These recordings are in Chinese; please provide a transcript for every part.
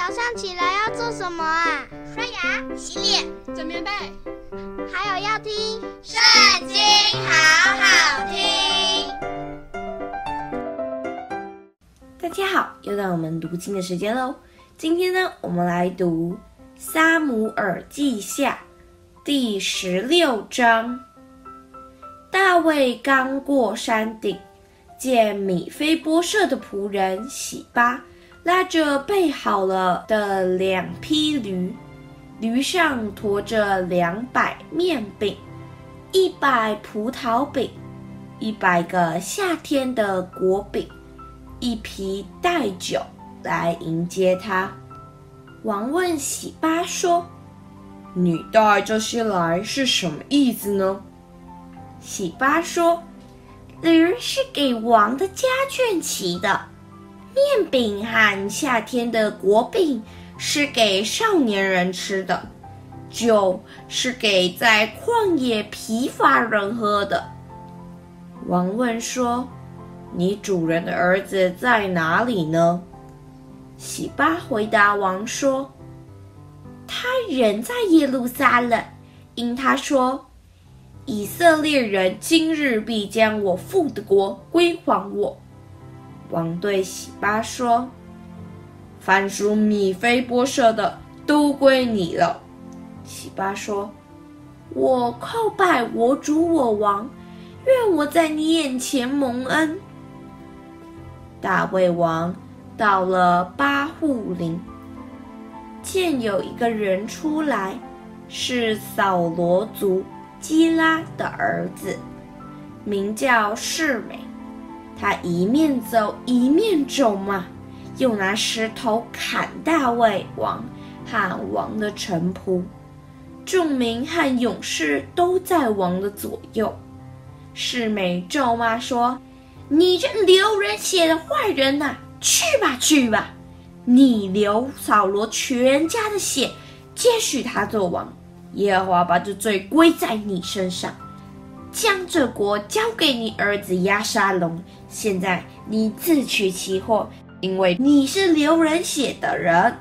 早上起来要做什么啊？刷牙、洗脸、整棉被，还有要听《圣经》，好好听。大家好，又到我们读经的时间喽。今天呢，我们来读《撒母耳记下》第十六章。大卫刚过山顶，见米非波设的仆人洗巴。拉着备好了的两匹驴，驴上驮着两百面饼，一百葡萄饼，一百个夏天的果饼，一皮带酒来迎接他。王问喜巴说：“你带这些来是什么意思呢？”喜巴说：“驴是给王的家眷骑的。”面饼和夏天的果饼是给少年人吃的，酒是给在旷野疲乏人喝的。王问说：“你主人的儿子在哪里呢？”洗巴回答王说：“他人在耶路撒冷，因他说，以色列人今日必将我父的国归还我。”王对喜巴说：“凡属米非波设的，都归你了。”喜巴说：“我叩拜我主我王，愿我在你眼前蒙恩。”大卫王到了巴户琳，见有一个人出来，是扫罗族基拉的儿子，名叫示美。他一面走一面咒骂，又拿石头砍大卫王和王的臣仆，众民和勇士都在王的左右。世美咒骂说：“你这流人血的坏人呐，去吧去吧！你流扫罗全家的血，接续他做王。耶和华把这罪归在你身上。”将这国交给你儿子押沙龙。现在你自取其祸，因为你是流人血的人。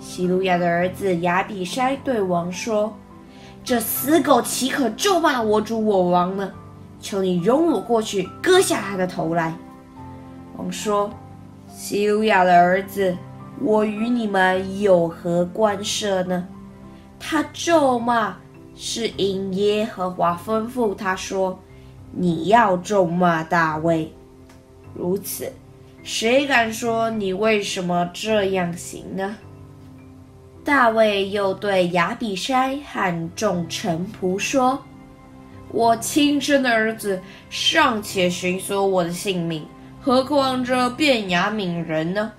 西鲁雅的儿子亚比筛对王说：“这死狗岂可咒骂我主我王呢？求你容我过去，割下他的头来。”王说：“西鲁雅的儿子，我与你们有何关涉呢？他咒骂。”是因耶和华吩咐他说：“你要咒骂大卫。”如此，谁敢说你为什么这样行呢？大卫又对亚比筛和众臣仆说：“我亲生的儿子尚且寻索我的性命，何况这便雅悯人呢？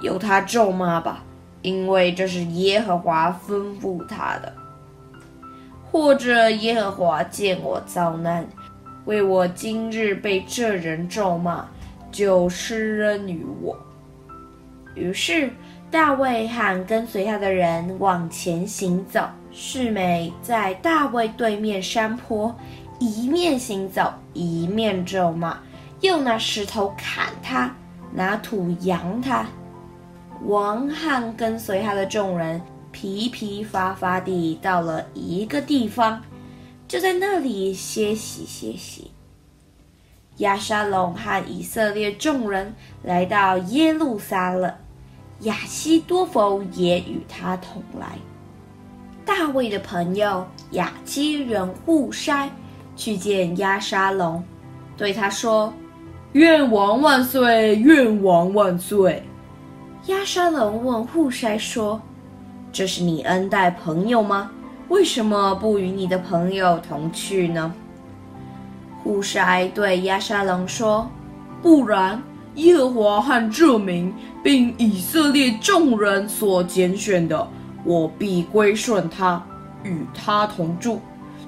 由他咒骂吧，因为这是耶和华吩咐他的。”或者耶和华见我遭难，为我今日被这人咒骂，就施恩于我。于是大卫和跟随他的人往前行走。示每在大卫对面山坡，一面行走，一面咒骂，又拿石头砍他，拿土扬他。王汉跟随他的众人。疲疲乏乏地到了一个地方，就在那里歇息歇息。亚沙龙和以色列众人来到耶路撒冷，亚希多弗也与他同来。大卫的朋友亚基人户筛去见亚沙龙，对他说：“愿王万岁！愿王万岁！”亚沙龙问户筛说。这是你恩待朋友吗？为什么不与你的朋友同去呢？户筛对亚沙龙说：“不然，耶和华和这名，并以色列众人所拣选的，我必归顺他，与他同住。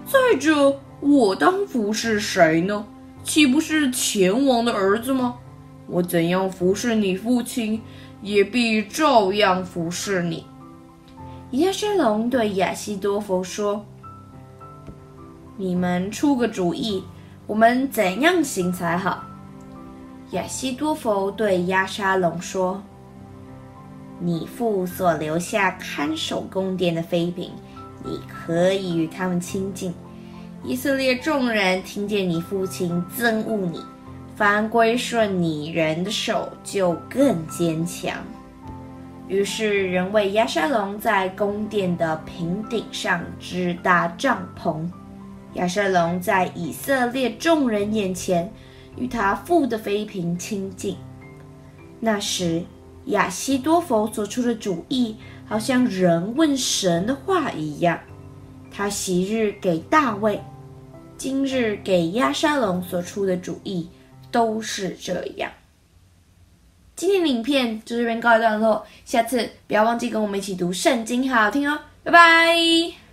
再者，我当服侍谁呢？岂不是前王的儿子吗？我怎样服侍你父亲，也必照样服侍你。”押沙龙对亚西多弗说：“你们出个主意，我们怎样行才好？”亚西多弗对亚沙龙说：“你父所留下看守宫殿的妃嫔，你可以与他们亲近。以色列众人听见你父亲憎恶你，凡归顺你人的手就更坚强。于是人为亚沙龙在宫殿的平顶上支搭帐篷。亚沙龙在以色列众人眼前与他父的妃嫔亲近。那时，亚希多弗所出的主意，好像人问神的话一样。他昔日给大卫，今日给亚沙龙所出的主意，都是这样。今天的影片就这边告一段落，下次不要忘记跟我们一起读圣经，好好听哦，拜拜。